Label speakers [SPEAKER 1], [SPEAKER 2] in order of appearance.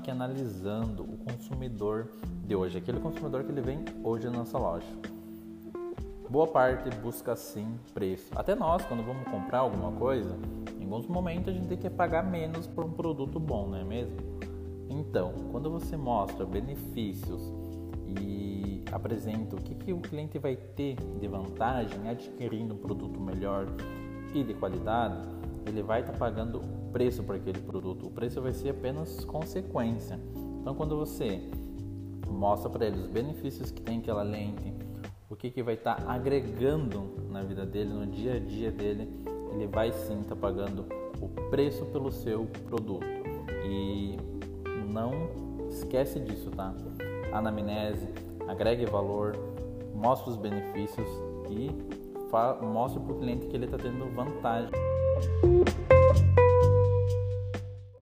[SPEAKER 1] que analisando o consumidor de hoje, aquele consumidor que ele vem hoje na nossa loja. Boa parte busca sim preço. Até nós, quando vamos comprar alguma coisa, em alguns momentos a gente tem que pagar menos por um produto bom, não é mesmo? Então, quando você mostra benefícios e apresenta o que, que o cliente vai ter de vantagem adquirindo um produto melhor e de qualidade, ele vai estar tá pagando preço por aquele produto. O preço vai ser apenas consequência. Então, quando você mostra para ele os benefícios que tem aquela lente, o que, que vai estar tá agregando na vida dele, no dia a dia dele, ele vai sim estar tá pagando o preço pelo seu produto. E não esquece disso, tá? Anamnese, agregue valor, mostre os benefícios e mostre para o cliente que ele está tendo vantagem.